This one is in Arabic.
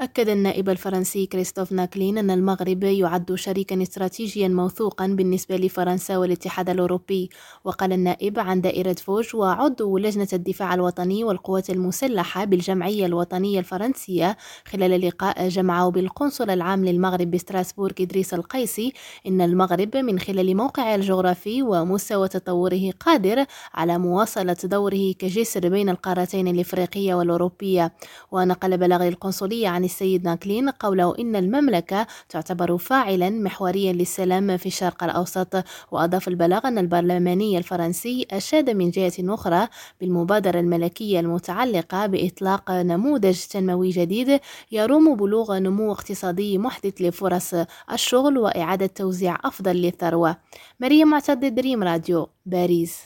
أكد النائب الفرنسي كريستوف ناكلين أن المغرب يعد شريكا استراتيجيا موثوقا بالنسبة لفرنسا والاتحاد الأوروبي. وقال النائب عن دائرة فوج وعضو لجنة الدفاع الوطني والقوات المسلحة بالجمعية الوطنية الفرنسية خلال لقاء جمعه بالقنصل العام للمغرب بستراسبورغ إدريس القيسي إن المغرب من خلال موقعه الجغرافي ومستوى تطوره قادر على مواصلة دوره كجسر بين القارتين الإفريقية والأوروبية. ونقل بلاغ القنصلية عن السيد ناكلين قوله إن المملكة تعتبر فاعلا محوريا للسلام في الشرق الأوسط. وأضاف البلاغ أن البرلماني الفرنسي أشاد من جهة أخرى بالمبادرة الملكية المتعلقة بإطلاق نموذج تنموي جديد يروم بلوغ نمو اقتصادي محدث لفرص الشغل وإعادة توزيع أفضل للثروة. مريم معتد دريم راديو باريس.